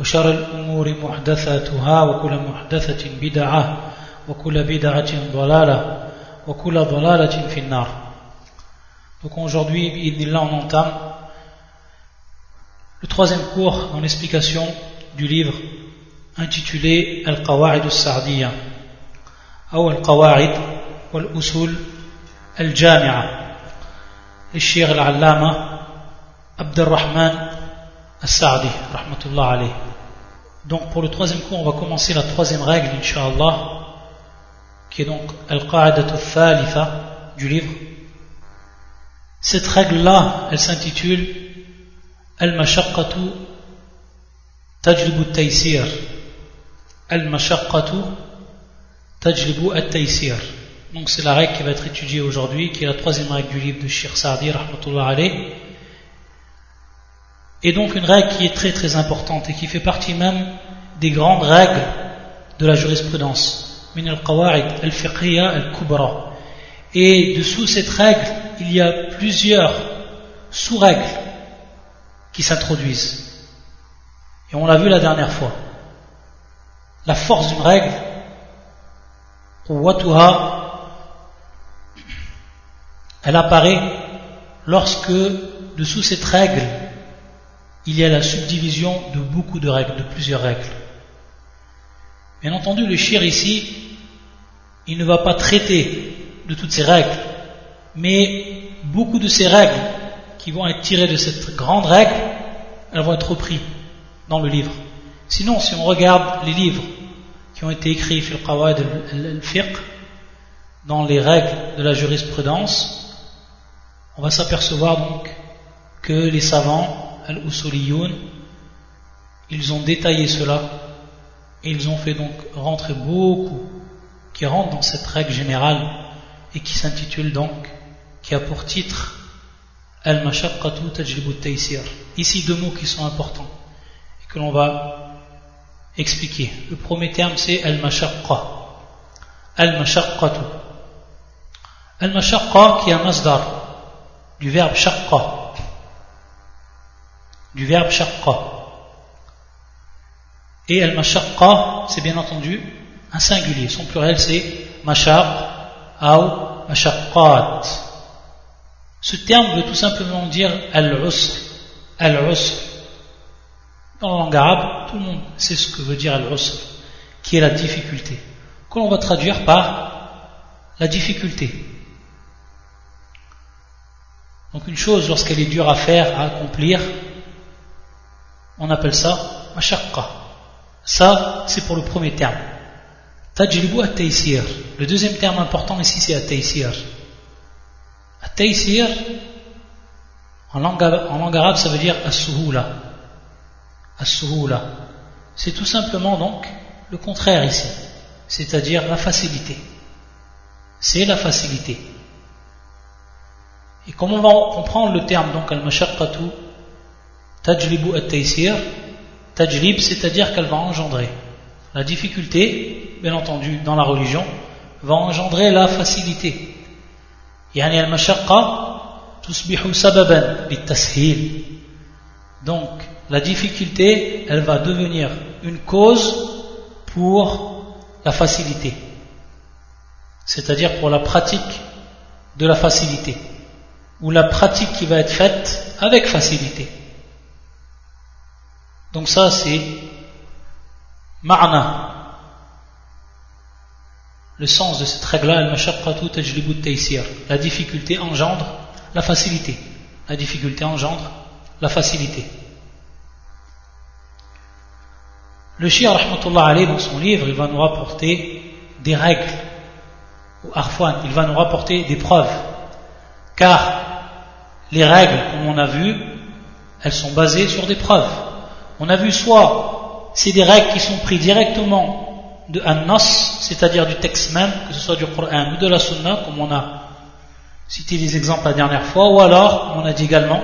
وشر الأمور محدثاتها وكل محدثة بدعة وكل بدعة ضلالة وكل ضلالة في النار Donc aujourd'hui, on entame le troisième cours en explication du livre intitulé Al-Qawa'id al-Sa'diyya ou Al-Qawa'id wal-Usul al-Jami'a الشيخ العلامة عبد الرحمن As-Sa'di, rahmatullah. Donc pour le troisième cours, on va commencer la troisième règle, inshallah, qui est donc Al-Qa'adatu Thalitha du livre. Cette règle-là, elle s'intitule Al-Mashaqqatu Tajlibu Taysir. Al-Mashaqqatu Tajlibu At-Taysir. Donc c'est la règle qui va être étudiée aujourd'hui, qui est la troisième règle du livre de Shir Sa'di, rahmatullah alayh. Et donc une règle qui est très très importante et qui fait partie même des grandes règles de la jurisprudence. Et dessous cette règle, il y a plusieurs sous-règles qui s'introduisent. Et on l'a vu la dernière fois. La force d'une règle, elle apparaît lorsque dessous cette règle, il y a la subdivision de beaucoup de règles, de plusieurs règles. Bien entendu, le shir ici, il ne va pas traiter de toutes ces règles, mais beaucoup de ces règles qui vont être tirées de cette grande règle, elles vont être reprises dans le livre. Sinon, si on regarde les livres qui ont été écrits fil qawaid al-fiqh, dans les règles de la jurisprudence, on va s'apercevoir donc que les savants, al-usuliyoun, ils ont détaillé cela et ils ont fait donc rentrer beaucoup qui rentrent dans cette règle générale et qui s'intitule donc, qui a pour titre Al-Mashaqqatu Tajlibu Taysir. Ici deux mots qui sont importants et que l'on va expliquer. Le premier terme c'est Al-Mashaqqa. Al-Mashaqqatu. Al-Mashaqqa qui est un masdar du verbe shaqqa. Du verbe shaqqa. Et Al-Mashaqqa, c'est bien entendu un singulier. Son pluriel c'est Mashaq ou Mashaqqat. Ce terme veut tout simplement dire Al-Usr. Al-Usr. Dans la langue arabe, tout le monde sait ce que veut dire Al-Usr, qui est la difficulté. Que l'on va traduire par la difficulté. Donc une chose, lorsqu'elle est dure à faire, à accomplir, on appelle ça mashaqqa. Ça, c'est pour le premier terme. Tajlibu at-taysir. Le deuxième terme important ici, c'est at-taysir. At-taysir, en langue arabe, ça veut dire as-suhula. As-suhula. C'est tout simplement donc le contraire ici. C'est-à-dire la facilité. C'est la facilité. Et comme on va comprendre le terme donc al-mashaqqatu tajlibu at-taysir, tajlib c'est-à-dire qu'elle va engendrer. La difficulté, bien entendu, dans la religion, va engendrer la facilité. Yani al-mashaqqa tusbihu sababan bit-tashil. Donc, la difficulté, elle va devenir une cause pour la facilité. C'est-à-dire pour la pratique de la facilité ou la pratique qui va être faite avec facilité. Donc ça c'est ma'na. Le sens de cette règle-là, la difficulté engendre la facilité. La difficulté engendre la facilité. Le shia, dans son livre, il va nous rapporter des règles, ou il va nous rapporter des preuves. Car les règles, comme on a vu, elles sont basées sur des preuves. On a vu soit c'est des règles qui sont prises directement de An-Nas, c'est-à-dire du texte même, que ce soit du Coran ou de la Sunna, comme on a cité les exemples la dernière fois, ou alors, on a dit également,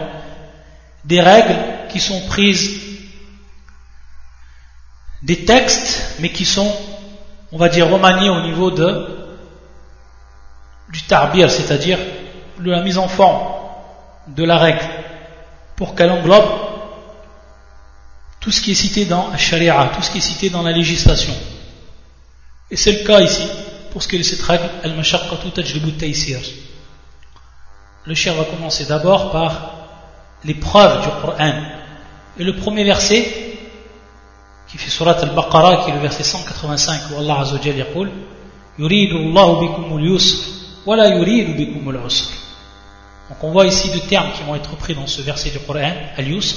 des règles qui sont prises des textes, mais qui sont, on va dire, remaniés au niveau de, du tarbir, c'est-à-dire de la mise en forme de la règle, pour qu'elle englobe tout ce qui est cité dans sharia, tout ce qui est cité dans la législation. Et c'est le cas ici, pour ce qui est de cette règle, al-mashaqqatu tajlibu taysir. Le cher va commencer d'abord par les preuves du Coran. Et le premier verset, qui fait surat al-Baqarah, qui est le verset 185, où Allah Azza wa Jalla dit Yuridu Allahu bikum al-yusr, wa la yuridu bikum al-usr. Donc on voit ici deux termes qui vont être repris dans ce verset du Coran, al-yusr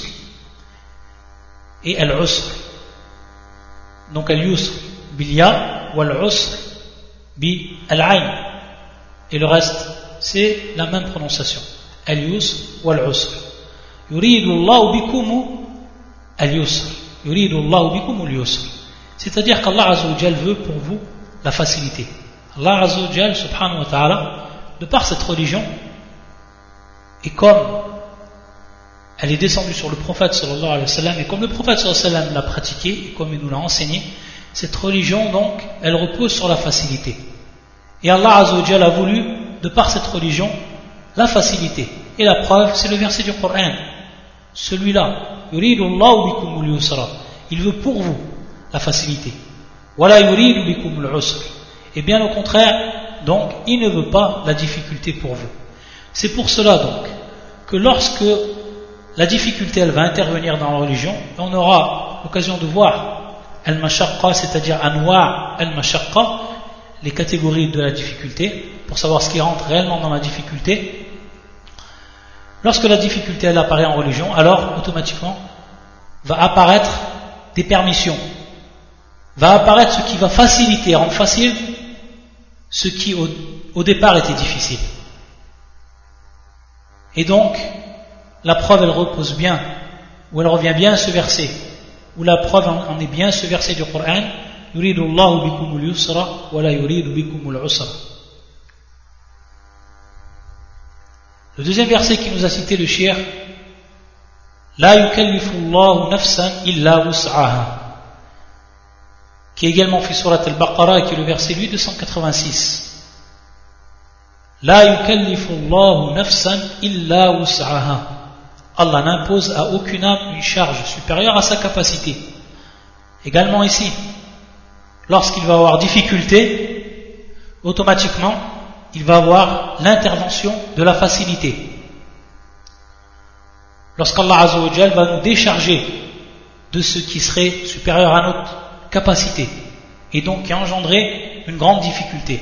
et al-usr. Donc al-yusr bil-ya ou al-usr bi al-ayn. Et le reste, c'est la même prononciation. Al-yusr ou al-usr. Yuridu Allahu bikum al-yusr. Yuridu Allahu bikum al-yusr. C'est-à-dire qu'Allah Azza wa Jal veut pour vous la facilité. Allah Azza wa Jal, subhanahu wa ta'ala, de par cette religion, et comme elle est descendue sur le prophète sallallahu et comme le prophète sallallahu l'a pratiqué, et comme il nous l'a enseigné, cette religion donc, elle repose sur la facilité. Et Allah a voulu, de par cette religion, la facilité. Et la preuve, c'est le verset du Coran. Celui-là, il veut pour vous la facilité. Et bien au contraire, donc, il ne veut pas la difficulté pour vous. C'est pour cela donc que lorsque la difficulté elle va intervenir dans la religion, on aura l'occasion de voir al-mashaqqa, c'est-à-dire anwa al-mashaqqa, les catégories de la difficulté, pour savoir ce qui rentre réellement dans la difficulté. Lorsque la difficulté elle apparaît en religion, alors automatiquement va apparaître des permissions, va apparaître ce qui va faciliter, rendre facile ce qui au départ était difficile. Et donc, la preuve, elle repose bien, ou elle revient bien à ce verset, ou la preuve en est bien ce verset du Coran, يريد الله بكم اليسر ولا يريد بكم العسر. Le deuxième verset qui nous a cité le shir, لا يكلف الله نفسا إلا وسعها, qui est également fait surat al-Baqarah, qui est le verset 886. Allah n'impose à aucune âme une charge supérieure à sa capacité. Également ici, lorsqu'il va avoir difficulté, automatiquement, il va avoir l'intervention de la facilité. Lorsqu'Allah va nous décharger de ce qui serait supérieur à notre capacité, et donc qui engendrait une grande difficulté.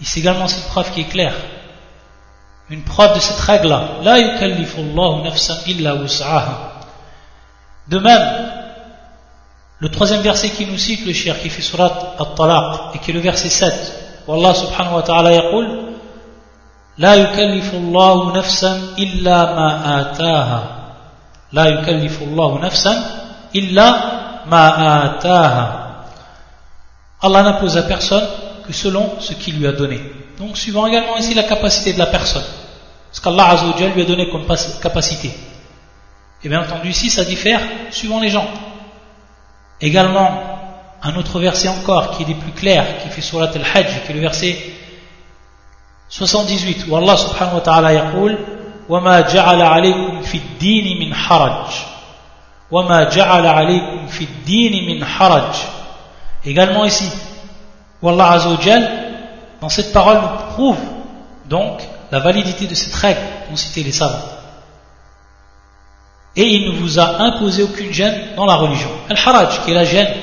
Ici également c'est une preuve qui est claire une preuve de cette règle-là. La yukallifu nafsan illa De même, le troisième verset qui nous cite le shir, qui fait surat al-talaq, et qui est le verset 7, où Allah subhanahu wa ta'ala yaqul, La yukallifu Allahu nafsan illa ma ataha. La yukallifu Allahu nafsan illa ma ataha. Allah n'impose à personne que selon ce qu'il lui a donné. Donc suivant également ici la capacité de la personne. Ce qu'Allah Azzawajal lui a donné comme capacité. Et bien entendu ici ça diffère suivant les gens. Également, un autre verset encore qui est des plus clairs, qui fait surat al-Hajj, qui est le verset 78, où Allah subhanahu wa ta'ala yaqul وَمَا جَعَلَ عَلَيْكُمْ فِي الدِّينِ مِنْ حَرَجٍ وَمَا جَعَلَ عَلَيْكُمْ فِي الدِّينِ مِنْ حَرَجٍ Également ici, où Allah Azzawajal, dans cette parole, nous prouve donc la validité de cette règle dont cité les savants. Et il ne vous a imposé aucune gêne dans la religion. Al-Haraj, qui est la gêne,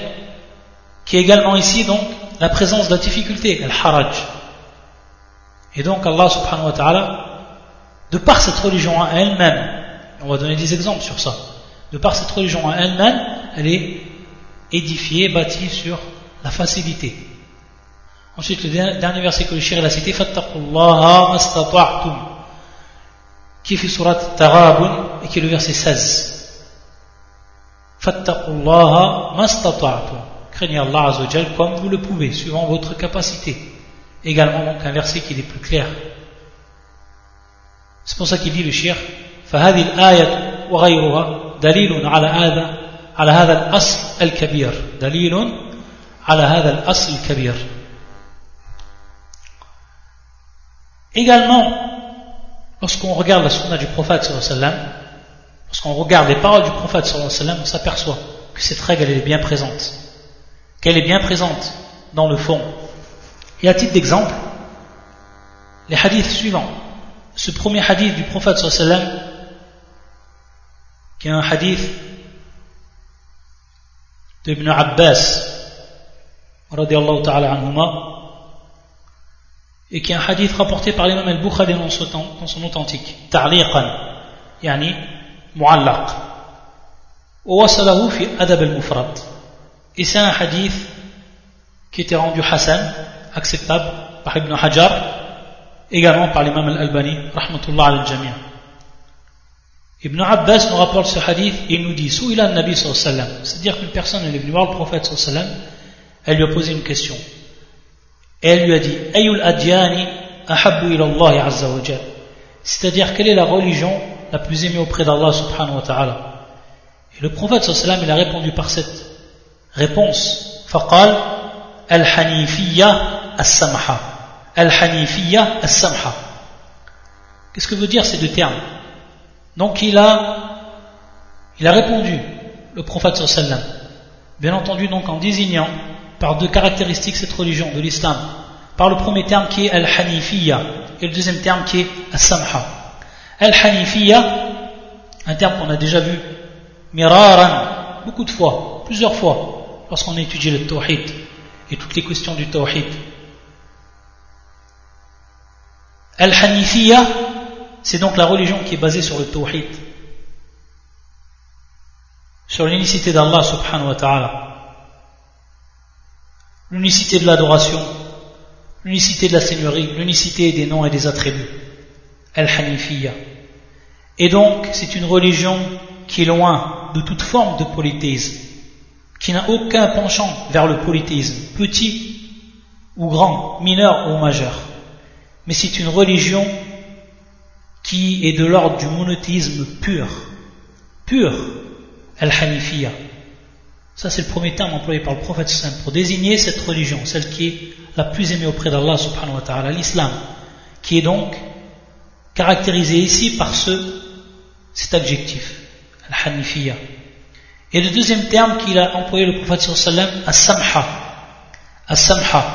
qui est également ici donc la présence de la difficulté, Al-Haraj. Et donc Allah subhanahu wa ta'ala, de par cette religion en elle-même, on va donner des exemples sur ça, de par cette religion en elle-même, elle est édifiée, bâtie sur la facilité. Ensuite, le dernier verset que le shir a cité, Fattaqullaha mastata'tum, qui est surat Tarabun et qui est le verset 16. Fattaqullaha mastata'tum. Craignez Allah Azzawajal comme vous le pouvez, suivant votre capacité. Également donc un verset qui est plus clair. C'est pour ça qu'il dit le shir فهذه الآية وغيرها دليل على هذا على هذا الأصل الكبير دليل على هذا الكبير Également, lorsqu'on regarde la sunna du prophète sallallahu lorsqu'on regarde les paroles du prophète sallallahu on s'aperçoit que cette règle est bien présente, qu'elle est bien présente dans le fond. Et à titre d'exemple, les hadiths suivants. Ce premier hadith du prophète sallallahu qui est un hadith d'Ibn Abbas radiallahu ta'ala anhuma et qui est un hadith rapporté par l'imam al-Bukhari dans son authentique ta'liqan yani mu'allaq ووصله في أدب المفرد et c'est un hadith qui était rendu Hassan acceptable par Ibn Hajar également par l'imam al-Albani rahmatullah al-Jami'a Ibn Abbas nous rapporte ce hadith et il nous dit Souila nabi sallallahu c'est-à-dire qu'une personne elle est venue voir le prophète sallallahu elle lui a posé une question et elle lui a dit Ayul adyani ahabbu Allah azza c'est-à-dire quelle est la religion la plus aimée auprès d'Allah subhanahu wa ta'ala? Et le prophète sallallahu il a répondu par cette réponse faqal al-hanifiyya as-samha al-hanifiyya as-samha qu'est-ce que veut dire ces deux termes? Donc il a il a répondu le prophète sallallahu bien entendu donc en désignant par deux caractéristiques cette religion de l'islam. Par le premier terme qui est Al-Hanifiyya et le deuxième terme qui est As-Samha. Al-Hanifiyya, un terme qu'on a déjà vu miraran, beaucoup de fois, plusieurs fois, lorsqu'on a étudié le Tawhid et toutes les questions du Tawhid. Al-Hanifiyya, c'est donc la religion qui est basée sur le Tawhid, sur l'unicité d'Allah subhanahu wa ta'ala l'unicité de l'adoration, l'unicité de la seigneurie, l'unicité des noms et des attributs. Al-Hanifiyya. Et donc, c'est une religion qui est loin de toute forme de polythéisme, qui n'a aucun penchant vers le polythéisme, petit ou grand, mineur ou majeur. Mais c'est une religion qui est de l'ordre du monothéisme pur, pur, Al-Hanifiyya. Ça, c'est le premier terme employé par le prophète pour désigner cette religion, celle qui est la plus aimée auprès d'Allah subhanahu wa ta'ala, l'islam, qui est donc caractérisé ici par ce, cet adjectif, al-hanifiyya. Et le deuxième terme qu'il a employé le prophète sallam, as-samha. As-samha.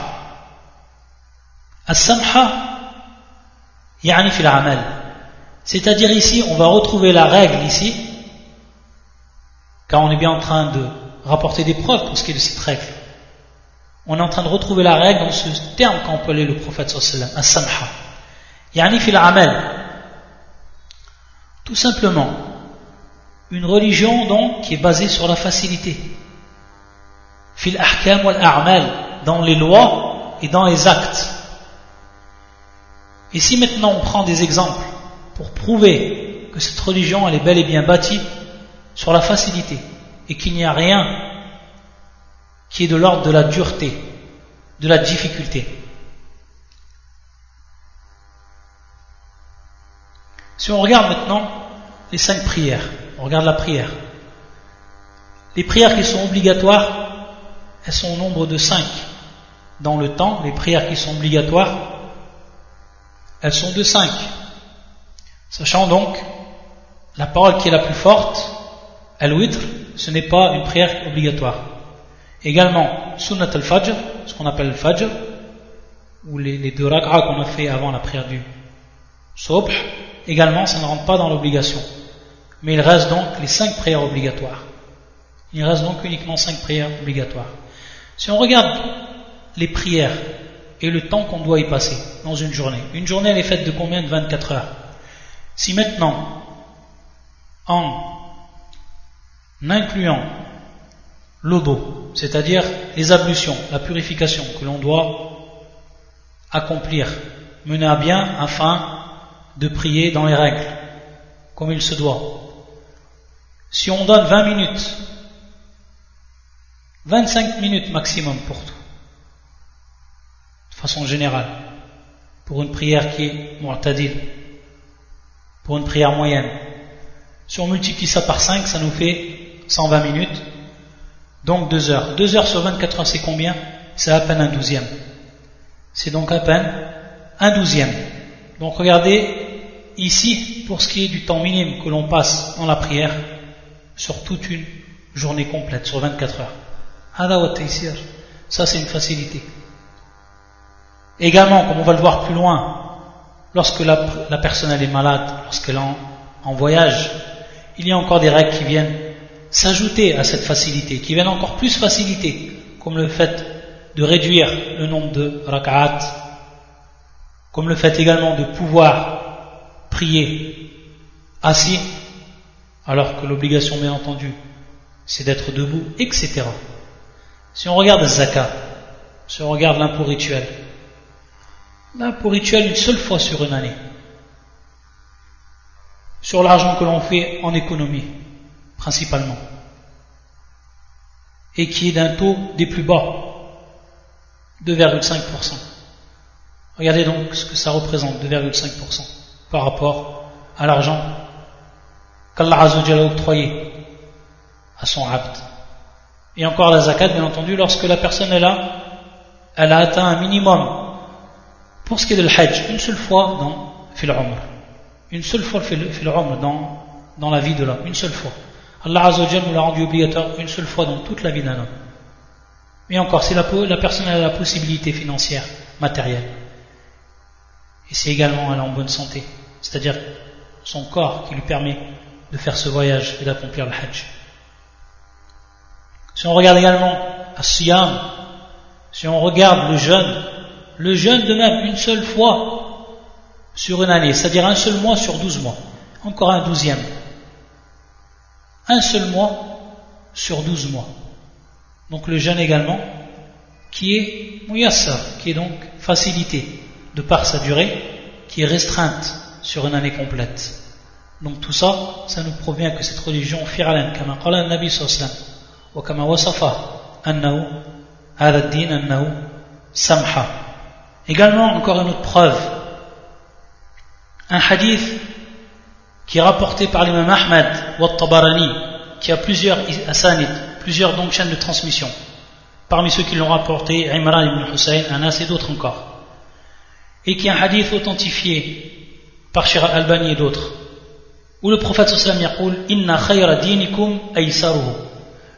As-samha, yani fil amal. C'est-à-dire ici, on va retrouver la règle ici, car on est bien en train de rapporter des preuves pour ce qui est de cette règle. On est en train de retrouver la règle dans ce terme qu'a employé le prophète sallallahu un samha. Yani fil amal. Tout simplement, une religion donc qui est basée sur la facilité. Fil ahkam wal a'mal, dans les lois et dans les actes. Et si maintenant on prend des exemples pour prouver que cette religion elle est bel et bien bâtie sur la facilité, et qu'il n'y a rien qui est de l'ordre de la dureté, de la difficulté. Si on regarde maintenant les cinq prières, on regarde la prière. Les prières qui sont obligatoires, elles sont au nombre de cinq. Dans le temps, les prières qui sont obligatoires, elles sont de cinq. Sachant donc la parole qui est la plus forte, al-witr, ce n'est pas une prière obligatoire. Également, sunnat al-fajr, ce qu'on appelle le fajr, ou les, deux rak'ah qu'on a fait avant la prière du sobh, également, ça ne rentre pas dans l'obligation. Mais il reste donc les cinq prières obligatoires. Il reste donc uniquement cinq prières obligatoires. Si on regarde les prières et le temps qu'on doit y passer dans une journée, une journée elle est faite de combien de 24 heures? Si maintenant, en incluant l'odo, c'est-à-dire les ablutions, la purification que l'on doit accomplir, mener à bien afin de prier dans les règles, comme il se doit. Si on donne 20 minutes 25 minutes maximum pour tout. De façon générale. Pour une prière qui est mu'tadil. Pour une prière moyenne. Si on multiplie ça par 5, ça nous fait 120 minutes. Donc 2 heures. 2 heures sur 24 heures, c'est combien? C'est à peine un douzième. C'est donc à peine un douzième. Donc regardez ici, pour ce qui est du temps minime que l'on passe dans la prière, sur toute une journée complète, sur 24 heures. Ça, c'est une facilité. Également, comme on va le voir plus loin, lorsque la, personne est malade, lorsqu'elle est en voyage, il y a encore des règles qui viennent s'ajouter à cette facilité, qui viennent encore plus faciliter, comme le fait de réduire le nombre de rak'at, comme le fait également de pouvoir prier assis, alors que l'obligation, bien entendu, c'est d'être debout, etc. Si on regarde zakat, si on regarde l'impôt rituel, l'impôt rituel une seule fois sur une année, sur l'argent que l'on fait en économie, principalement, et qui est d'un taux des plus bas, 2,5%. Regardez donc ce que ça représente, 2,5%, par rapport à l'argent qu'Allah a octroyé à son abd. Et encore la zakat, bien entendu, lorsque la personne est là, elle a atteint un minimum. Pour ce qui est de l'hajj, une seule fois dans fil Une seule fois fil dans, dans la vie de l'homme, une seule fois. Allah Azzawajal nous l'a rendu obligatoire une seule fois dans toute la vie d'un homme. Mais encore, c'est la, personne a la possibilité financière, matérielle. Et c'est également elle en bonne santé. C'est-à-dire son corps qui lui permet de faire ce voyage et d'accomplir le hajj. Si on regarde également As-Siyam, si on regarde le jeûne, le jeûne de une seule fois sur une année, c'est-à-dire un seul mois sur douze mois, encore un douzième un seul mois sur douze mois. Donc le jeûne également, qui est muyassar, qui est donc facilité de par sa durée, qui est restreinte sur une année complète. Donc tout ça, ça nous provient que cette religion fi'alan, kama nabi annahu, din annahu samha. Également, encore une autre preuve, un hadith qui est rapporté par l'imam Ahmad wa Tabarani, qui a plusieurs asanid, plusieurs donc chaînes de transmission. Parmi ceux qui l'ont rapporté, Imran ibn Hussein, Anas et d'autres encore. Et qui est un hadith authentifié par Shira Albani et d'autres. Où le prophète sallam yaqul, Inna khayra dinikum aysaruhu.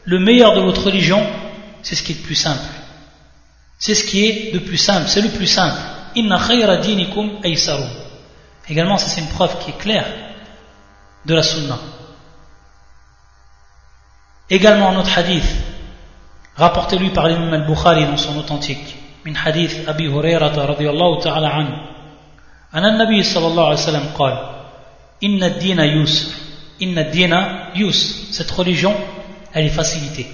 Le meilleur de votre religion, c'est ce qui est le plus simple. C'est ce qui est le plus simple, c'est le plus simple. Inna khayra dinikum aysaruhu. Également, c'est une preuve qui est claire de la sunna. Également un autre hadith, rapporté lui par l'imam al-Bukhari dans son authentique, من حديث أبي هريرة رضي الله تعالى عنه أن النبي صلى الله عليه وسلم قال إن الدين يسر إن الدين يسر cette religion elle est facilitée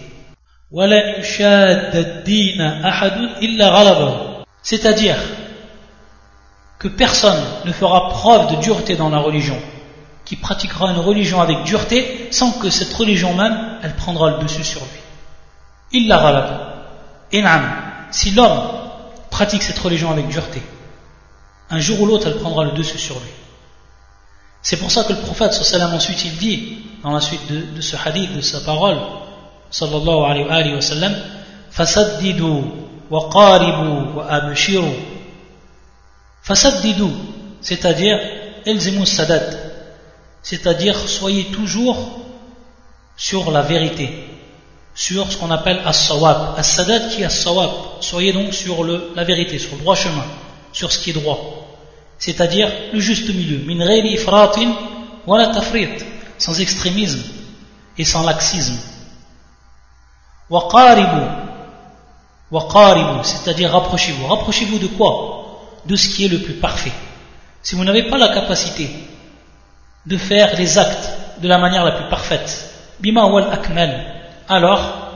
ولا يشاد الدين أحد إلا غلبه c'est-à-dire que personne ne fera preuve de dureté dans la religion qui pratiquera une religion avec dureté sans que cette religion même, elle prendra le dessus sur lui. Il la In'am. Si l'homme pratique cette religion avec dureté, un jour ou l'autre, elle prendra le dessus sur lui. C'est pour ça que le prophète sallam ensuite il dit, dans la suite de, ce hadith, de sa parole, sallallahu alayhi wa sallam, qaribu wa abshiru. Fasaddidu, c'est-à-dire, elzimu sadat, c'est-à-dire soyez toujours sur la vérité, sur ce qu'on appelle as-sawab, as-sadat qui est as-sawab, soyez donc sur le, la vérité, sur le droit chemin, sur ce qui est droit, c'est-à-dire le juste milieu, min ifratin wala tafrit, sans extrémisme et sans laxisme. Waqaribu, waqaribu, c'est-à-dire rapprochez-vous. Rapprochez-vous de quoi? De ce qui est le plus parfait. Si vous n'avez pas la capacité de faire les actes de la manière la plus parfaite. Bima wal akmal. Alors,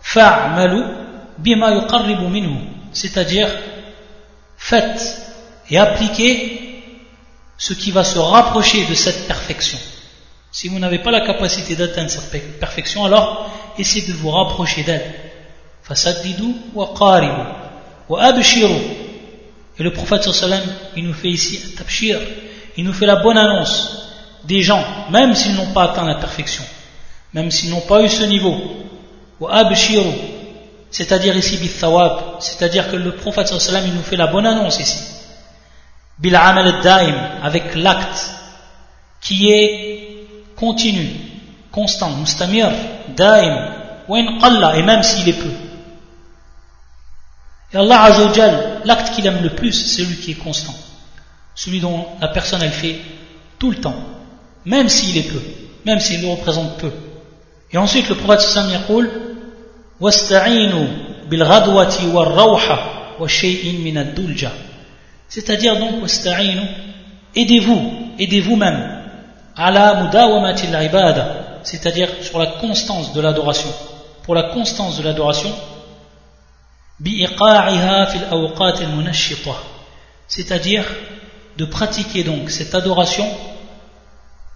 fa'malu bima yuqarribu. C'est-à-dire, faites et appliquez ce qui va se rapprocher de cette perfection. Si vous n'avez pas la capacité d'atteindre cette perfection, alors essayez de vous rapprocher d'elle. fasaddidu wa qaribu wa abshiru. Et le prophète sallam, il nous fait ici un tabshir, il nous fait la bonne annonce des gens, même s'ils n'ont pas atteint la perfection, même s'ils n'ont pas eu ce niveau. C'est-à-dire ici bithawab, c'est-à-dire que le prophète sallam, il nous fait la bonne annonce ici. Bil daim, avec l'acte qui est continu, constant, mustamir, daim, et même s'il est peu. Et Allah Azzawajal, l'acte qu'il aime le plus, c'est celui qui est constant. Celui dont la personne elle fait tout le temps, même s'il est peu, même s'il le représente peu. Et ensuite le prophète sallam yaqul wasta'inu bil ghadwati war rawha wa shay'in min ad-dulja. C'est-à-dire donc wasta'inu aidez-vous, aidez-vous même ala mudawamati al-ibada, c'est-à-dire sur la constance de l'adoration. Pour la constance de l'adoration, c'est-à-dire de pratiquer donc cette adoration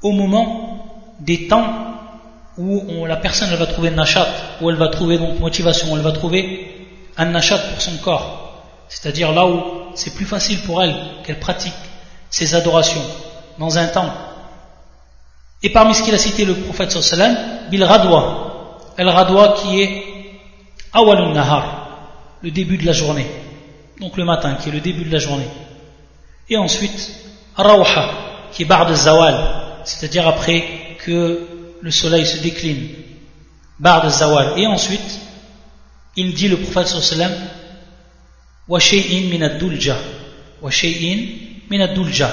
au moment des temps où la personne va trouver nashat, où elle va trouver donc motivation, où elle va trouver un nashat pour son corps. C'est-à-dire là où c'est plus facile pour elle qu'elle pratique ses adorations dans un temps. Et parmi ce qu'il a cité le prophète sallam, bil radwa, el radwa qui est awalun nahar, le début de la journée. Donc le matin, qui est le début de la journée. Et ensuite, Rawha, qui est bar de Zawal, c'est-à-dire après que le soleil se décline, bar de zawal. Et ensuite, il dit le prophète sallam, wa shay'in min ad-dulja, wa shay'in min ad-dulja,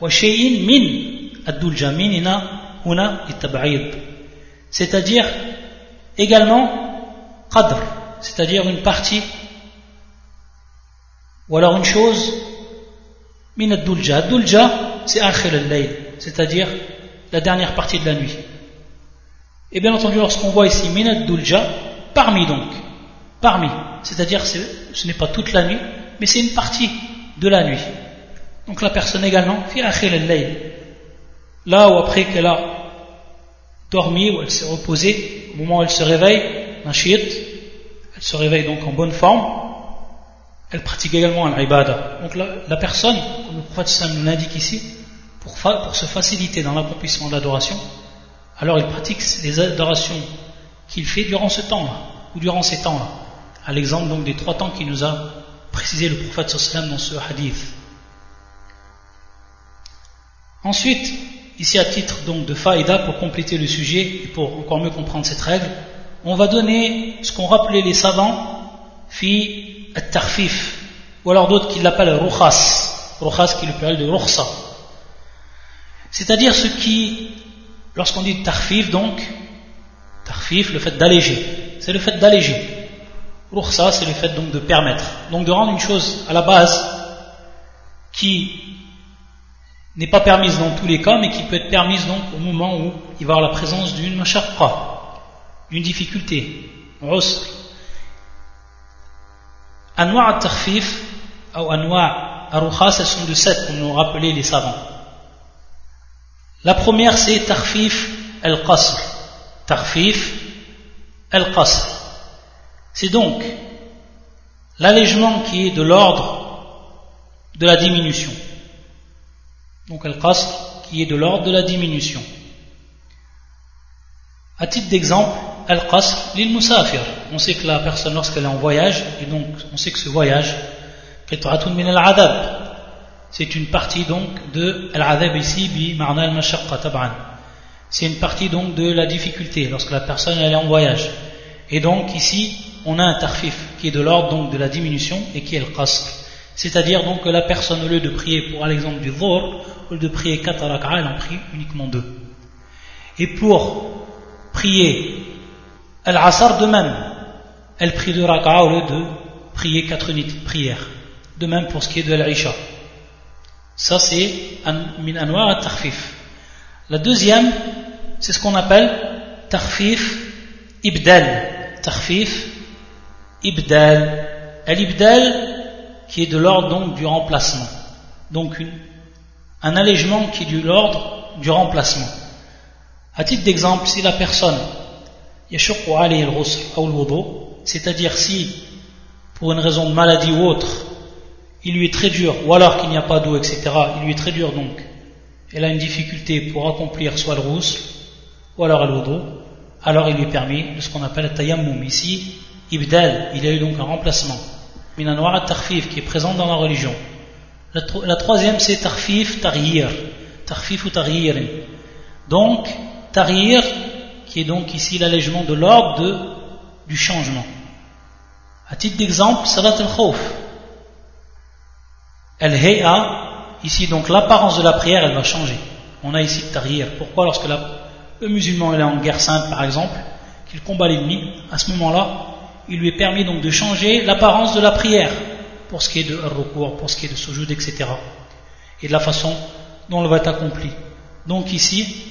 wa shay'in min ad-dulja, minina huna et C'est-à-dire également qadr, c'est-à-dire une partie. Ou alors une chose min ad-dulja. Ad-dulja, c'est akhir al-layl c'est-à-dire la dernière partie de la nuit. Et bien entendu, lorsqu'on voit ici min ad-dulja, parmi donc, parmi, c'est-à-dire ce n'est pas toute la nuit, mais c'est une partie de la nuit. Donc la personne également, là où après qu'elle a dormi, ou elle s'est reposée, au moment où elle se réveille, nashit, elle se réveille donc en bonne forme, elle pratique également l'ibada. Donc la, personne, comme le prophète nous l'indique ici, pour, se faciliter dans l'accomplissement de l'adoration, alors il pratique les adorations qu'il fait durant ce temps-là, ou durant ces temps-là, à l'exemple donc des trois temps qu'il nous a précisé le prophète dans ce hadith. Ensuite, ici à titre donc de faïda pour compléter le sujet et pour encore mieux comprendre cette règle, on va donner ce qu'ont rappelé les savants fi at-tarfif, ou alors d'autres qui l'appellent rukhas, rukhas qui est le pluriel de rukhsa. C'est-à-dire ce qui, lorsqu'on dit tarfif donc, tarfif, le fait d'alléger, c'est le fait d'alléger. Rukhsa, c'est le fait donc de permettre, donc de rendre une chose à la base qui n'est pas permise dans tous les cas, mais qui peut être permise donc au moment où il va y avoir la présence d'une mashaqqa, d'une difficulté, usr. Anwa' al-takhfif ou anwa' al-rukhas, elles sont de sept, comme nous rappelé les savants. La première, c'est takhfif al-qasr. Takhfif al-qasr. C'est donc l'allègement qui est de l'ordre de la diminution. Donc al-qasr qui est de l'ordre de la diminution. À titre d'exemple, al-qasr lil musafir. On sait que la personne lorsqu'elle est en voyage, et donc on sait que ce voyage, c'est une partie donc de al-adab ici, bi tab'an. C'est une partie donc de la difficulté lorsque la personne elle est en voyage. Et donc ici, on a un tarfif qui est de l'ordre donc de la diminution et qui est le qasr. C'est-à-dire donc que la personne au lieu de prier pour l'exemple du dhur, au lieu de prier 4 raka'a, elle en prie uniquement deux. Et pour prier Al-Asr de même, elle prie deux raka'a au lieu de prier quatre unités de prière. De même pour ce qui est de l'Isha. Ça, c'est min anwar tarfif. La deuxième, c'est ce qu'on appelle tarfif ibdal. Tarfif ibdal. Al-ibdal, qui est de l'ordre donc du remplacement. Donc, un allègement qui est de l'ordre du remplacement. À titre d'exemple, si la personne yashqu alayhi al-ghusl ou al-wudu, c'est-à-dire si, pour une raison de maladie ou autre, il lui est très dur, ou alors qu'il n'y a pas d'eau, etc., il lui est très dur donc, elle a une difficulté pour accomplir soit le rousse, ou alors al alors il lui est permis de ce qu'on appelle le tayammum. Ici, ibdal, il y a eu donc un remplacement. Minanwara tarfif qui est présent dans la religion. La, troisième c'est tarfif taryir. Tarfif ou taryir. Donc, taryir, qui est donc ici l'allègement de l'ordre du changement. À titre d'exemple, salat al-khawf. Al-hay'a, ici donc l'apparence de la prière, elle va changer. On a ici taryir. Pourquoi? Lorsque le musulman est en guerre sainte, par exemple, qu'il combat l'ennemi, à ce moment-là, il lui est permis donc de changer l'apparence de la prière, pour ce qui est de recours, pour ce qui est de sujoud, etc. Et de la façon dont elle va être accomplie. Donc ici,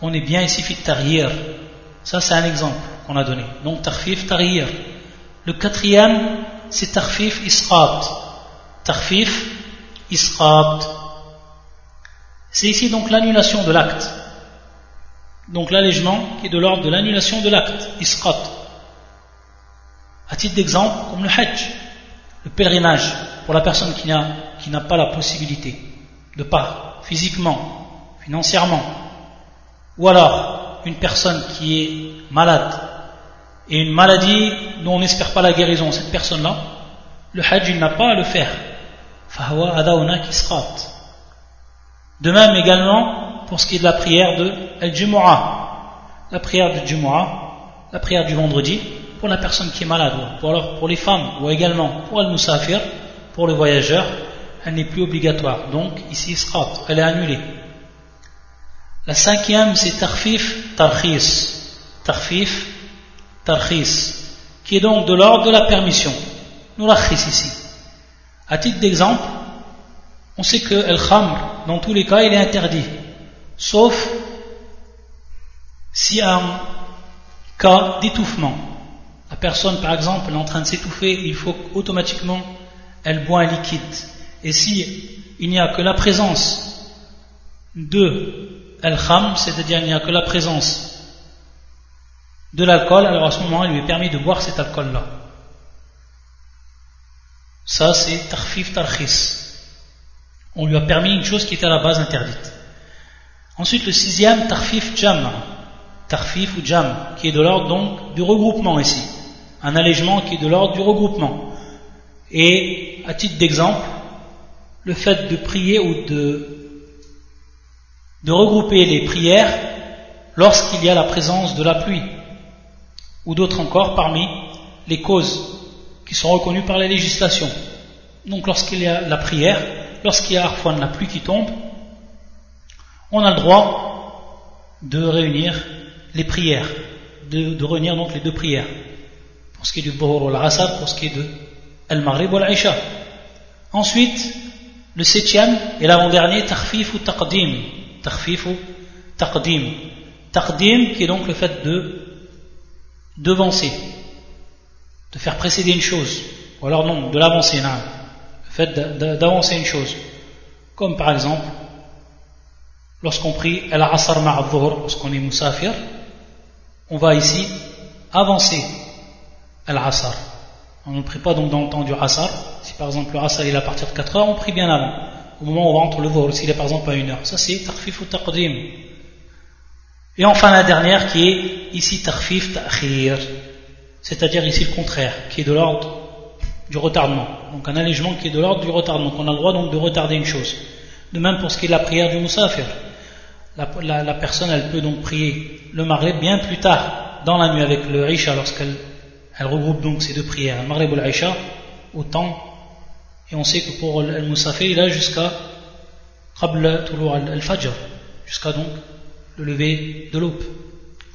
on est bien ici fit taryir. Ça, c'est un exemple qu'on a donné. Donc tarfif taryir. Le quatrième, c'est tarfif isqat. Tarfif isqat. C'est ici donc l'annulation de l'acte. Donc l'allègement qui est de l'ordre de l'annulation de l'acte, isqat. À titre d'exemple, comme le hajj, le pèlerinage, pour la personne qui n'a pas la possibilité de part, physiquement, financièrement, ou alors une personne qui est malade et une maladie dont on n'espère pas la guérison, cette personne-là, le hajj, il n'a pas à le faire. De même également pour ce qui est de la prière de la prière de Jumu'ah, la prière du vendredi, pour la personne qui est malade, ou alors pour les femmes, ou également pour al-musafir, pour le voyageur, elle n'est plus obligatoire. Donc ici, srat, elle est annulée. La cinquième, c'est tarfif tarkhis. Tarfif tarkhis, qui est donc de l'ordre de la permission. Nous rachis ici. À titre d'exemple, on sait que el khamr, dans tous les cas, il est interdit. Sauf si un cas d'étouffement. La personne, par exemple, est en train de s'étouffer, il faut automatiquement elle boit un liquide. Et si il n'y a que la présence de al-kham, c'est-à-dire il n'y a que la présence de l'alcool, alors à ce moment, il lui est permis de boire cet alcool-là. Ça, c'est tarfif tarkhis. On lui a permis une chose qui était à la base interdite. Ensuite, le sixième, tarfif jam. Tarfif ou jam, qui est de l'ordre donc du regroupement ici. Un allègement qui est de l'ordre du regroupement. Et à titre d'exemple, le fait de prier ou de de regrouper les prières lorsqu'il y a la présence de la pluie, ou d'autres encore parmi les causes qui sont reconnues par la législation. Donc lorsqu'il y a la prière, lorsqu'il y a la pluie qui tombe, on a le droit de réunir les prières, de, de réunir donc les deux prières, pour ce qui est du Dhuhr ou pour ce qui est de Al-Maghrib ou l'Aisha. Ensuite, le septième et l'avant-dernier, Tarfif ou Taqdim, Tarfifu, taqdim. Taqdim qui est donc le fait de devancer, de faire précéder une chose, ou alors non, de l'avancer, le fait d'avancer une chose. Comme par exemple, lorsqu'on prie Al-Asr Ma'adhur, lorsqu'on est Musafir, on va ici avancer Al-Asr. On ne prie pas donc dans le temps du Asr. Si par exemple le Asr est à partir de 4 heures, on prie bien avant au moment où on rentre le dhuhr, s'il est par exemple à une heure. Ça c'est tarfif ou taqdim. Et enfin la dernière qui est ici tarfif ta'khir, c'est-à-dire ici le contraire, qui est de l'ordre du retardement. Donc un allègement qui est de l'ordre du retardement. On a le droit donc de retarder une chose. De même pour ce qui est de la prière du musafir. La, personne elle peut donc prier le maghrib bien plus tard dans la nuit avec le Isha lorsqu'elle elle regroupe donc ces deux prières, le maghrib ou l'Aisha, au temps et on sait que pour le musafir, il a jusqu'à al-fajr, jusqu'à donc le lever de l'aube.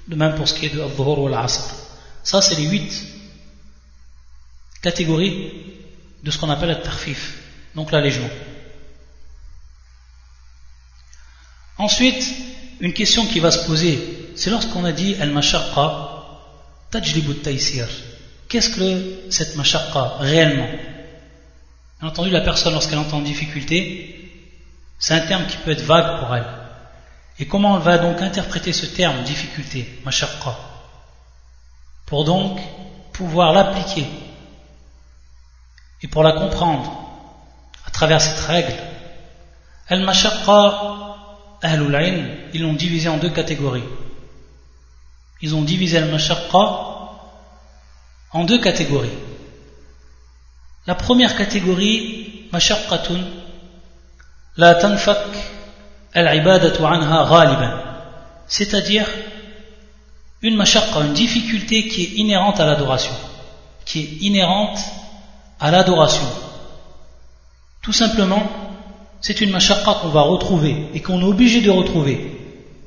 De même pour ce qui est de al-dhuhr ou al-asr. Ça, c'est les huit catégories de ce qu'on appelle le tarfif, donc l'allègement. Ensuite, une question qui va se poser, c'est lorsqu'on a dit al-mashaqqa tajlibu taysir. Qu'est-ce que cette mashaqqa réellement? Bien entendu, la personne, lorsqu'elle entend difficulté, c'est un terme qui peut être vague pour elle. Et comment elle va donc interpréter ce terme difficulté, mashaqqa Pour donc pouvoir l'appliquer et pour la comprendre à travers cette règle, Al-Mashaqqa, Ahlul ils l'ont divisé en deux catégories. Ils ont divisé Al-Mashaqqa en deux catégories. La première catégorie, Mashaqqatun, la tanfak al-ibadatu anha ghaliban. C'est-à-dire une mashaqqa, une difficulté qui est inhérente à l'adoration. Qui est inhérente à l'adoration. Tout simplement, c'est une mashaqqa qu'on va retrouver et qu'on est obligé de retrouver.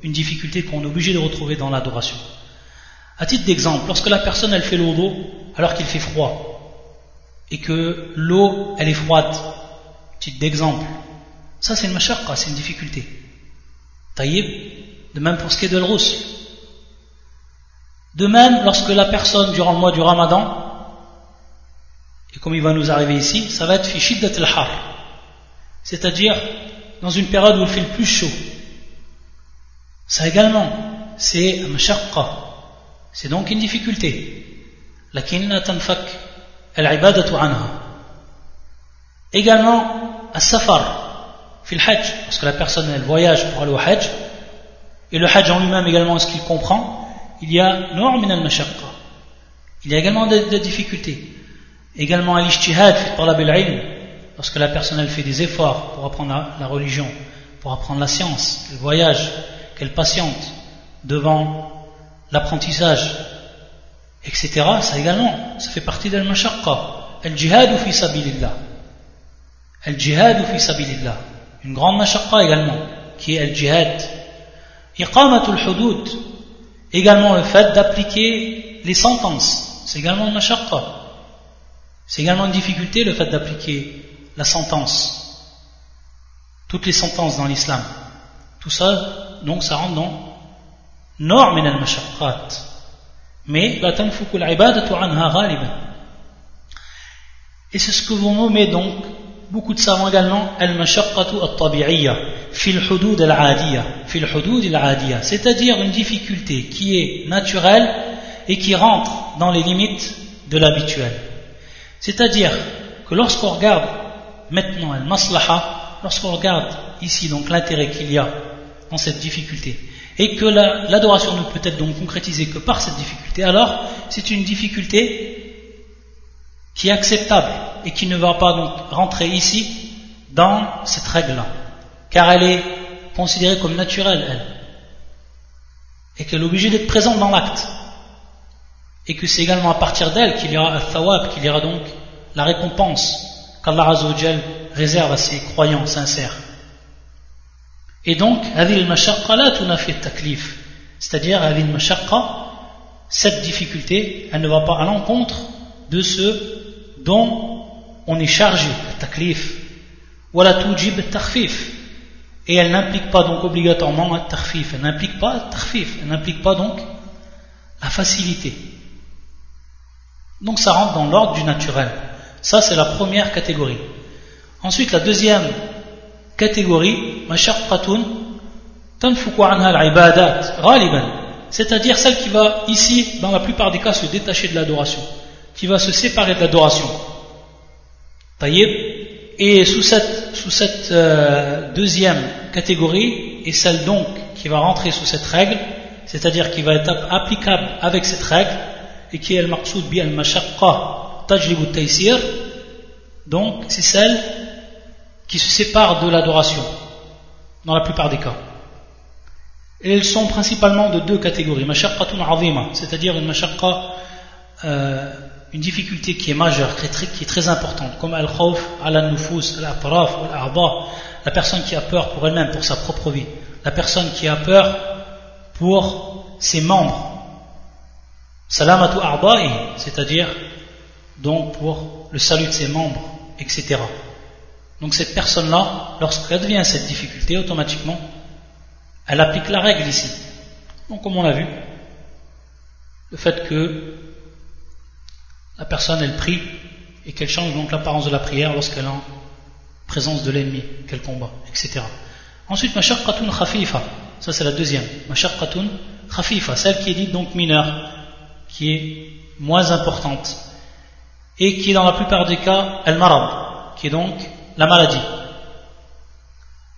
Une difficulté qu'on est obligé de retrouver dans l'adoration. À titre d'exemple, lorsque la personne elle fait l'eau alors qu'il fait froid et que l'eau elle est froide, titre d'exemple, ça c'est une mashaqqa, c'est une difficulté. Taïb, de même pour ce qui est de l'rousse. De même, lorsque la personne durant le mois du ramadan et comme il va nous arriver ici, ça va être fi al-har. C'est-à-dire dans une période où il fait le plus chaud. Ça également, c'est mashaqqa. C'est donc une difficulté. Lakin tanfak al-ibadatu anha. Également, as-safar, fi hajj parce que la personne elle voyage pour aller au hajj, et le hajj en lui-même également, ce qu'il comprend, il y a noir min al-mashaqqa. Il y a également des difficultés. Également à l'ijtihad, lorsque la personne fait des efforts pour apprendre la, religion, pour apprendre la science, qu'elle voyage, qu'elle patiente devant l'apprentissage, etc. Ça également, ça fait partie de al-mashaqqa. Al-jihad fi sabilillah. Al-jihad fi sabilillah. Une grande mashaqqa également, qui est al-jihad. Iqamatul hudud. Également le fait d'appliquer les sentences. C'est également une mashaqqa. C'est également une difficulté le fait d'appliquer la sentence, toutes les sentences dans l'islam. Tout ça, donc, ça rentre dans nor min al-mashaqqat. Mais la tanfuku al-ibadatu anha ghaliban. Et c'est ce que vous nommez donc beaucoup de savants également al-mashaqqatu at-tabi'iyya c'est-à-dire une difficulté qui est naturelle et qui rentre dans les limites de l'habituel. C'est-à-dire que lorsqu'on regarde maintenant al-maslaha, lorsqu'on regarde ici donc l'intérêt qu'il y a dans cette difficulté, et que l'adoration ne peut être donc concrétisée que par cette difficulté, alors c'est une difficulté qui est acceptable et qui ne va pas donc rentrer ici dans cette règle-là, car elle est considérée comme naturelle, elle, et qu'elle est obligée d'être présente dans l'acte. Et que c'est également à partir d'elle qu'il y aura un thawab, qu'il y aura donc la récompense qu'Allah Azzawajal réserve à ses croyants sincères. Et donc, c'est-à-dire cette difficulté, elle ne va pas à l'encontre de ce dont on est chargé, taklif, et elle n'implique pas donc obligatoirement un tarfif, elle n'implique pas tarfif, elle n'implique pas donc la facilité. Donc ça rentre dans l'ordre du naturel. Ça, c'est la première catégorie. Ensuite, la deuxième catégorie, c'est-à-dire celle qui va ici, dans la plupart des cas, se détacher de l'adoration, qui va se séparer de l'adoration. Et sous cette, euh, deuxième catégorie, et celle donc qui va rentrer sous cette règle, c'est-à-dire qui va être applicable avec cette règle, et qui est al-maqsoud bi al-mashaqqa tajlibu taysir donc c'est celle qui se sépare de l'adoration dans la plupart des cas. Et elles sont principalement de deux catégories mashaqqatun azima c'est-à-dire une mashaqqa euh, une difficulté qui est majeure qui est très, importante comme al-khawf al-nufus al-atraf al la personne qui a peur pour elle-même pour sa propre vie la personne qui a peur pour ses membres Salamatu arba'i, c'est-à-dire donc pour le salut de ses membres, etc. Donc cette personne-là, lorsqu'elle devient cette difficulté, automatiquement, elle applique la règle ici. Donc comme on l'a vu, le fait que la personne elle prie et qu'elle change donc l'apparence de la prière lorsqu'elle est en présence de l'ennemi qu'elle combat, etc. Ensuite, mashaqqatun khafifa, ça c'est la deuxième. Mashaqqatun khafifa, celle qui est dite donc mineure, qui est moins importante et qui est dans la plupart des cas al-marad, qui est donc la maladie.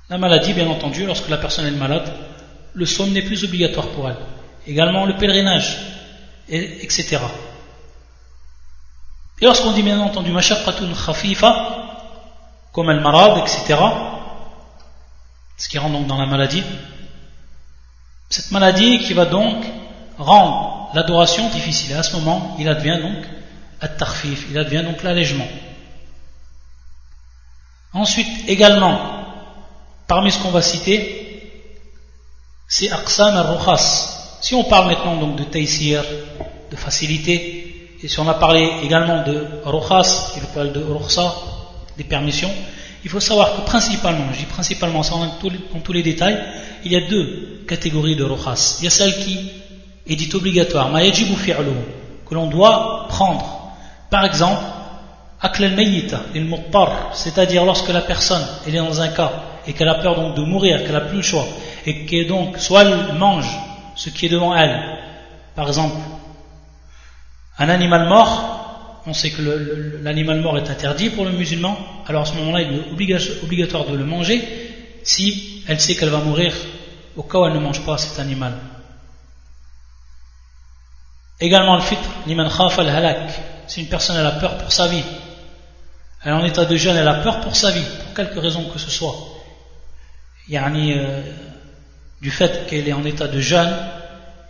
La maladie, bien entendu, lorsque la personne est malade, le somme n'est plus obligatoire pour elle. Également le pèlerinage, etc. Et lorsqu'on dit bien entendu mashaqqatun khafifa, comme al-marad, etc., ce qui rentre donc dans la maladie, cette maladie qui va donc rendre l'adoration difficile. Et à ce moment, il advient donc at-tarfif, il advient donc l'allègement. Ensuite, également, parmi ce qu'on va citer, c'est aqsam al-rukhas. Si on parle maintenant donc de taysir, de facilité, et si on a parlé également de rukhas, qui parle de rukhsa, des permissions, il faut savoir que principalement, je dis principalement sans dans tous les détails, il y a deux catégories de rukhas. Il y a celle qui est dite obligatoire, que l'on doit prendre. Par exemple, c'est-à-dire lorsque la personne est dans un cas et qu'elle a peur donc de mourir, qu'elle n'a plus le choix, et que donc soit elle mange ce qui est devant elle, par exemple, un animal mort, on sait que l'animal mort est interdit pour le musulman, alors à ce moment-là il est obligatoire de le manger si elle sait qu'elle va mourir au cas où elle ne mange pas cet animal. Également le fitr, liman khaf al halak, si une personne a peur pour sa vie, elle est en état de jeûne, elle a peur pour sa vie, pour quelque raison que ce soit. Yani, euh, du fait qu'elle est en état de jeûne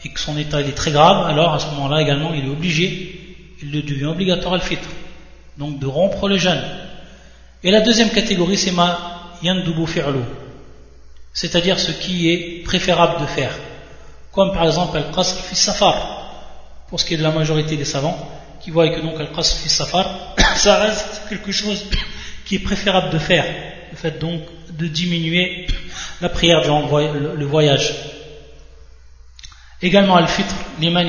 et que son état est très grave, alors à ce moment-là également il est obligé, il devient obligatoire à le fitr, donc de rompre le jeûne. Et la deuxième catégorie c'est ma yandubu fi'lu, c'est-à-dire ce qui est préférable de faire, comme par exemple al-qasr fi safar, pour ce qui est de la majorité des savants, qui voient que donc al-qasr fi safar, ça reste quelque chose qui est préférable de faire, le fait donc de diminuer la prière durant le voyage. Également al-fitr, liman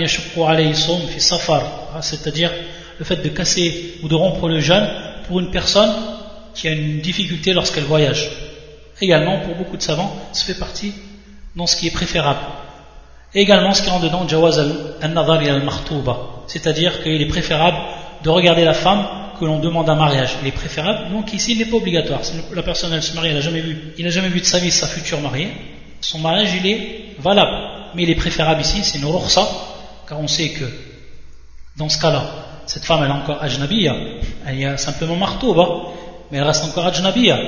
alayhi fi safar, hein, c'est-à-dire le fait de casser ou de rompre le jeûne pour une personne qui a une difficulté lorsqu'elle voyage. Également, pour beaucoup de savants, ça fait partie dans ce qui est préférable. également, ce qui rentre dedans, jawaz al-nadhar al-mahtouba, c'est-à-dire qu'il est préférable de regarder la femme que l'on demande un mariage. Il est préférable, donc ici il n'est pas obligatoire. La personne elle se marie, elle n'a jamais vu, il n'a jamais vu de sa vie sa future mariée, son mariage il est valable. Mais il est préférable ici, c'est une car on sait que dans ce cas-là, cette femme elle est encore ajnabiya, elle a simplement marteau, mais elle reste encore ajnabiya,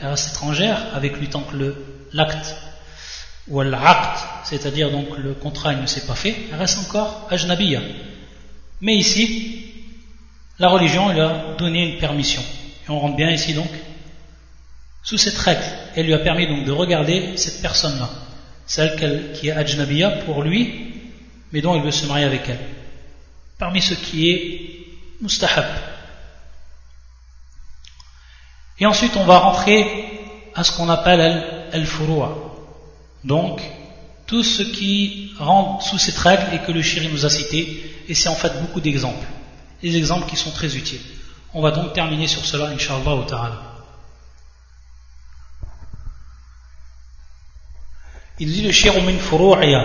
elle reste étrangère avec lui tant que l'acte ou l'acte, c'est-à-dire donc le contrat ne s'est pas fait, elle reste encore ajnabiya. Mais ici, la religion lui a donné une permission. Et on rentre bien ici donc sous cette règle. Elle lui a permis donc de regarder cette personne-là, celle qui est ajnabiya pour lui, mais dont il veut se marier avec elle. Parmi ce qui est mustahab. Et ensuite on va rentrer à ce qu'on appelle al-furu'a. Donc, tout ce qui rentre sous cette règle et que le shiri nous a cité, et c'est en fait beaucoup d'exemples des exemples qui sont très utiles. On va donc terminer sur cela, Inch'Allah au ta'ala. Il dit le shirumin furu'ya,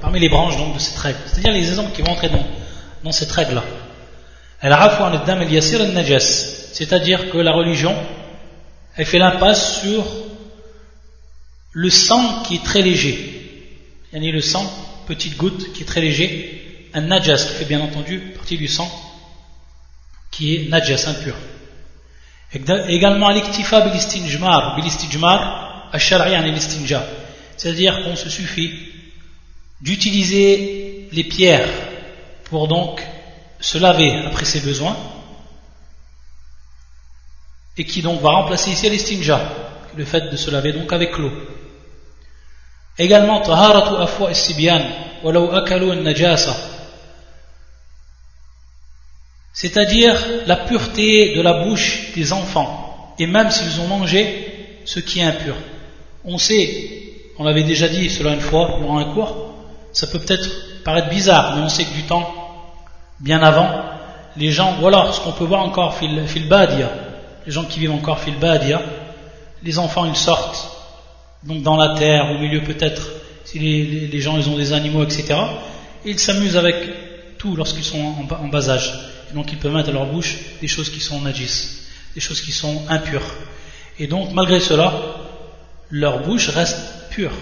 parmi les branches donc de cette règle, c'est-à-dire les exemples qui vont entrer dans, cette règle-là. C'est-à-dire que la religion, elle fait l'impasse sur le sang qui est très léger. Il y a le sang, petite goutte qui est très léger, un najas qui fait bien entendu partie du sang qui est najas, impur. Également, l'iktifa bilistinjmar, bilistijmar, ashari'an l'istinja. C'est-à-dire qu'on se suffit d'utiliser les pierres pour donc se laver après ses besoins et qui donc va remplacer ici l'istinja, le fait de se laver donc avec l'eau. Également, taharatu afwa sibyan, walau akalu najasa c'est-à-dire la pureté de la bouche des enfants, et même s'ils ont mangé ce qui est impur. On sait, on l'avait déjà dit cela une fois durant un cours, ça peut peut-être paraître bizarre, mais on sait que du temps, bien avant, les gens, voilà ce qu'on peut voir encore fil, badia, les gens qui vivent encore fil badia, les enfants ils sortent donc dans la terre, au milieu peut-être, si les, gens ils ont des animaux, etc. Et ils s'amusent avec tout lorsqu'ils sont en, bas âge. Et donc ils peuvent mettre à leur bouche des choses qui sont najis, des choses qui sont impures. Et donc malgré cela, leur bouche reste pure.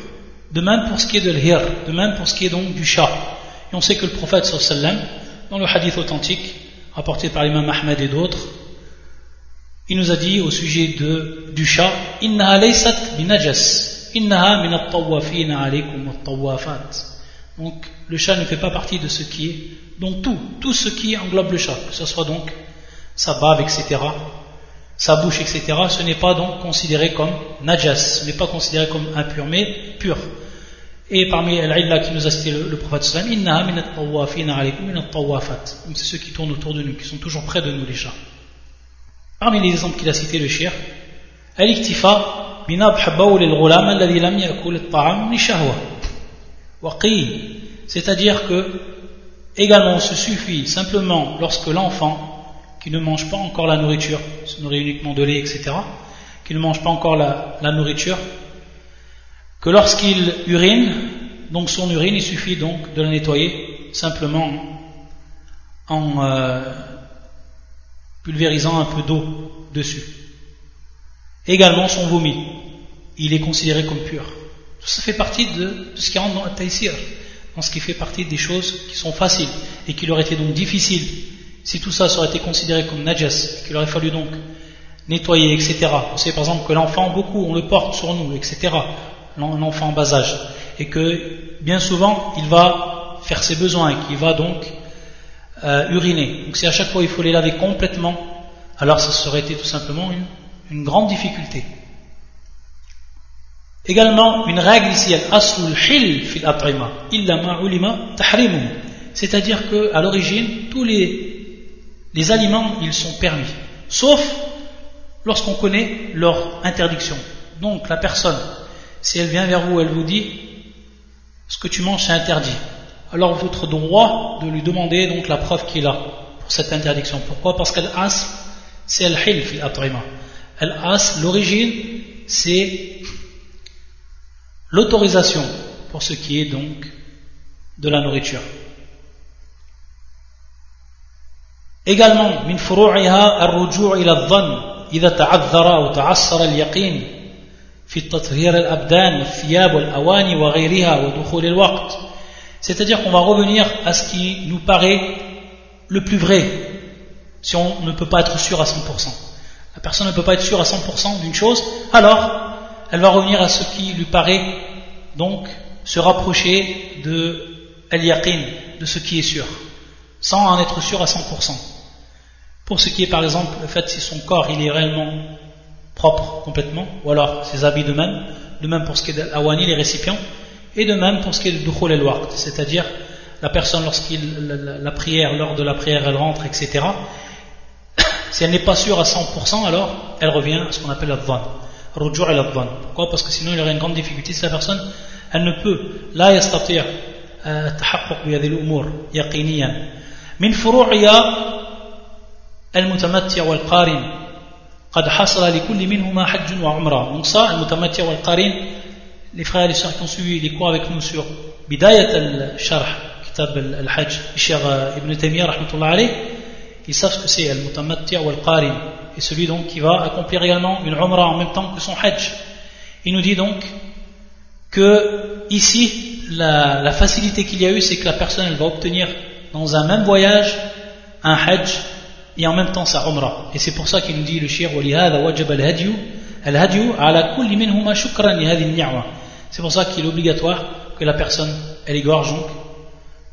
De même pour ce qui est de l'hir, de même pour ce qui est donc du chat. Et on sait que le prophète sallam, dans le hadith authentique, apporté par l'imam Ahmed et d'autres, il nous a dit au sujet de, du chat, Innaha laysat binajas, innaha min alaykum. Donc le chat ne fait pas partie de ce qui est, donc tout, tout ce qui englobe le chat, que ce soit donc sa bave, etc., sa bouche, etc., ce n'est pas donc considéré comme najas, ce n'est pas considéré comme impur, mais pur. Et parmi l'illah qui nous a cité le, le prophète sallam, alaykum min at-tawafat. Donc c'est ceux qui tournent autour de nous, qui sont toujours près de nous, les chats. Parmi les exemples qu'il a cités, le shir, al-iktifa al-ghulam alladhi lam yakul at-ta'am ni shahwa. C'est-à-dire que, également, ce suffit simplement lorsque l'enfant, qui ne mange pas encore la nourriture, se nourrit uniquement de lait, etc., qui ne mange pas encore la, nourriture, que lorsqu'il urine, donc son urine, il suffit donc de la nettoyer simplement en euh, pulvérisant un peu d'eau dessus. Également son vomi, il est considéré comme pur. Ça fait partie de, ce qui rentre dans le taïsir, dans ce qui fait partie des choses qui sont faciles et qui leur étaient donc difficiles. Si tout ça aurait été considéré comme najas, qu'il aurait fallu donc nettoyer, etc. On sait par exemple que l'enfant, beaucoup, on le porte sur nous, etc. L'enfant en bas âge. Et que bien souvent, il va faire ses besoins qu'il va donc euh, uriner. Donc si à chaque fois il faut les laver complètement, alors ça serait été tout simplement une grande difficulté. Également, une règle ici, c'est-à-dire qu'à l'origine, tous les, les aliments, ils sont permis, sauf lorsqu'on connaît leur interdiction. Donc la personne, si elle vient vers vous, elle vous dit, ce que tu manges, c'est interdit. Alors votre droit de lui demander donc la preuve qu'il a pour cette interdiction. Pourquoi? Parce qu'elle as, c'est al-hil fil Elle as, l'origine, c'est l'autorisation pour ce qui est donc de la nourriture. Également, من فروعها الرجوع إلى الظن إذا تعذر أو تعصر اليقين في تطهير الأبدان والثياب والأواني وغيرها ودخول الوقت c'est-à-dire qu'on va revenir à ce qui nous paraît le plus vrai si on ne peut pas être sûr à 100%. La personne ne peut pas être sûre à 100% d'une chose, alors elle va revenir à ce qui lui paraît donc se rapprocher de al-yaqin, de ce qui est sûr, sans en être sûr à 100%. Pour ce qui est par exemple le fait si son corps il est réellement propre complètement, ou alors ses habits de même, de même pour ce qui est de l'awani, les récipients, et de même pour ce qui est de dukhul el c'est-à-dire la personne lorsqu'il la, prière, lors de la prière elle rentre, etc. Si elle n'est pas sûre à 100%, alors elle revient à ce qu'on appelle la رجوع إلى الظن pourquoi parce que sinon il y aurait une grande difficulté si la personne elle ne peut لا يستطيع التحقق بهذه الأمور يقينيا من فروعها المتمتع والقارن قد حصل لكل منهما حج وعمرة donc ça المتمتع والقارن les frères et les sœurs qui ont suivi les cours avec nous sur بداية الشرح كتاب الحج الشيخ ابن تيمية رحمة الله عليه ils savent ce que c'est المتمتع والقارن et celui donc qui va accomplir également une umrah en même temps que son hajj. Il nous dit donc que ici, la, facilité qu'il y a eu, c'est que la personne elle va obtenir dans un même voyage un hajj et en même temps sa umrah. Et c'est pour ça qu'il nous dit le shir C'est pour ça qu'il est obligatoire que la personne elle égorge donc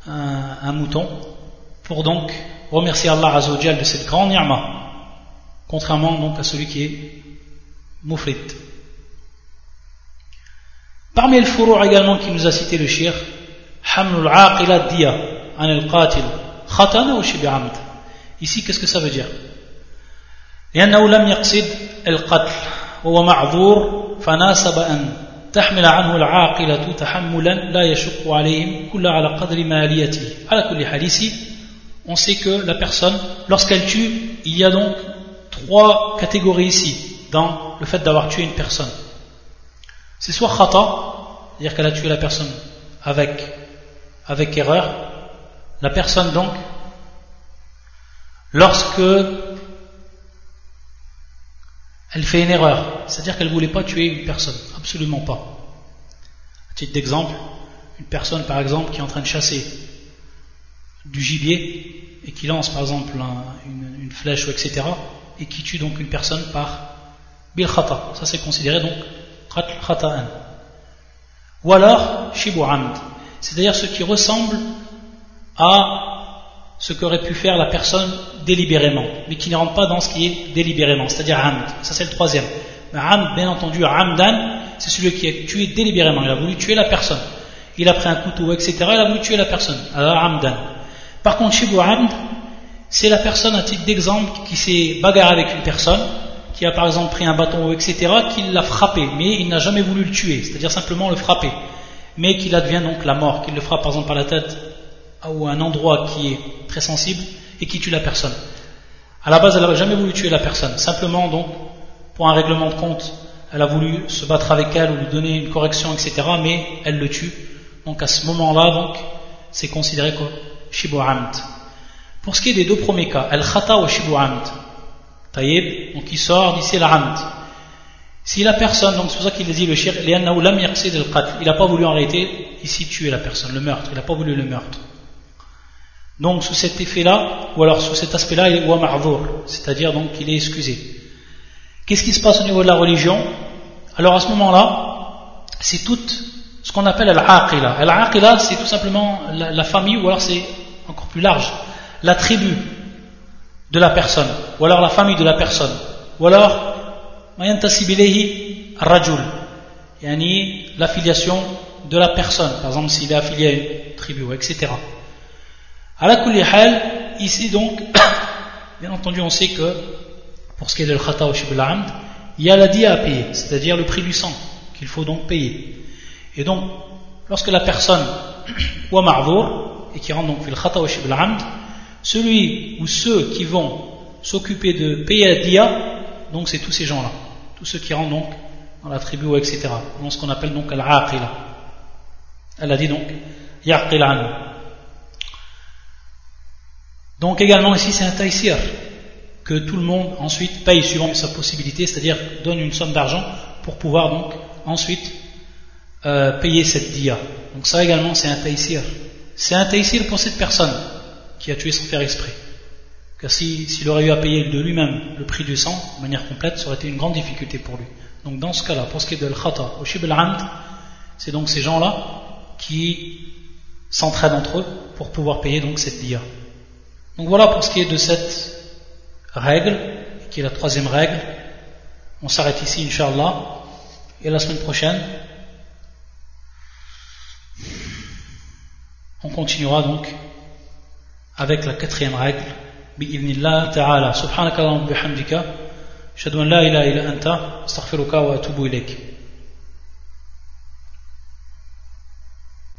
un, un mouton pour donc remercier Allah Azzawajal de cette grande ni'ma contrairement donc à celui qui est mufrit. Parmi les fourreaux également qui nous a cité le shir, hamlul aqila diya an al-qatil khatana ou shibi'amd. Ici, qu'est-ce que ça veut dire لأنه لم يقصد القتل وهو معذور فناسب أن تحمل عنه العاقلة تحملا لا يشق عليهم كل على قدر ماليته على كل حال ici on sait que la personne lorsqu'elle tue il y a donc trois catégories ici dans le fait d'avoir tué une personne. C'est soit khata, c'est-à-dire qu'elle a tué la personne avec, avec erreur, la personne donc, lorsque elle fait une erreur, c'est-à-dire qu'elle ne voulait pas tuer une personne, absolument pas. À titre d'exemple, une personne par exemple qui est en train de chasser du gibier et qui lance par exemple une, flèche ou etc. et qui tue donc une personne par bil khata, ça c'est considéré donc khata'an. Ou alors shibu c'est-à-dire ce qui ressemble à ce qu'aurait pu faire la personne délibérément, mais qui ne rentre pas dans ce qui est délibérément, c'est-à-dire amd. Ça c'est le troisième. Amd, bien entendu, amdan, c'est celui qui a tué délibérément. Il a voulu tuer la personne. Il a pris un couteau, etc. Il a voulu tuer la personne. Alors amdan. Par contre, shibu amd, c'est la personne, à titre d'exemple, qui s'est bagarré avec une personne, qui a par exemple pris un bâton, etc., qui l'a frappé, mais il n'a jamais voulu le tuer, c'est-à-dire simplement le frapper, mais qu'il advient donc la mort, qu'il le frappe par exemple par la tête ou un endroit qui est très sensible et qui tue la personne. À la base, elle n'avait jamais voulu tuer la personne. Simplement, donc, pour un règlement de compte, elle a voulu se battre avec elle ou lui donner une correction, etc. Mais elle le tue. Donc, à ce moment-là, donc, c'est considéré comme shibu amd. Pour ce qui est des deux premiers cas, el khata ou shibu amd. Taïb, donc il sort d'ici la amd. Si la personne, donc c'est pour ça qu'il dit le shir, il n'a pas voulu en réalité ici tuer la personne, le meurtre, il n'a pas voulu le meurtre. Donc sous cet effet-là, ou alors sous cet aspect-là, il est c'est-à-dire donc qu'il est excusé. Qu'est-ce qui se passe au niveau de la religion? Alors à ce moment-là, c'est tout ce qu'on appelle al-aqila. C'est tout simplement la, famille, ou alors c'est encore plus large, la tribu de la personne, ou alors la famille de la personne, ou alors rajul, yani l'affiliation de la personne, par exemple s'il est affilié à une tribu, etc. À ici donc, bien entendu, on sait que pour ce qui est de l'khata ou il y a la dia à payer, c'est-à-dire le prix du sang qu'il faut donc payer. Et donc, lorsque la personne ou marvour et qui rentre donc le khata ou celui ou ceux qui vont s'occuper de payer la dia, donc c'est tous ces gens-là, tous ceux qui rentrent donc dans la tribu etc. Dans ce qu'on appelle donc al-aqila. Elle a dit donc yaqil donc également ici c'est un taïsir que tout le monde ensuite paye suivant sa possibilité, c'est-à-dire donne une somme d'argent pour pouvoir donc ensuite euh, payer cette dia. Donc ça également c'est un taïsir. C'est un taïsir pour cette personne qui a tué sans faire exprès. Car s'il aurait eu à payer de lui-même le prix du sang de manière complète, ça aurait été une grande difficulté pour lui. Donc dans ce cas-là, pour ce qui est de l'khata ou shib al c'est donc ces gens-là qui s'entraident entre eux pour pouvoir payer donc cette dia. Donc voilà pour ce qui est de cette règle, qui est la troisième règle. On s'arrête ici, Inch'Allah. Et la semaine prochaine, on continuera donc avec la quatrième règle. بإذن ta'ala. سبحانك اللهم وبحمدك أشهد أن لا إله إلا أنت أستغفرك وأتوب إليك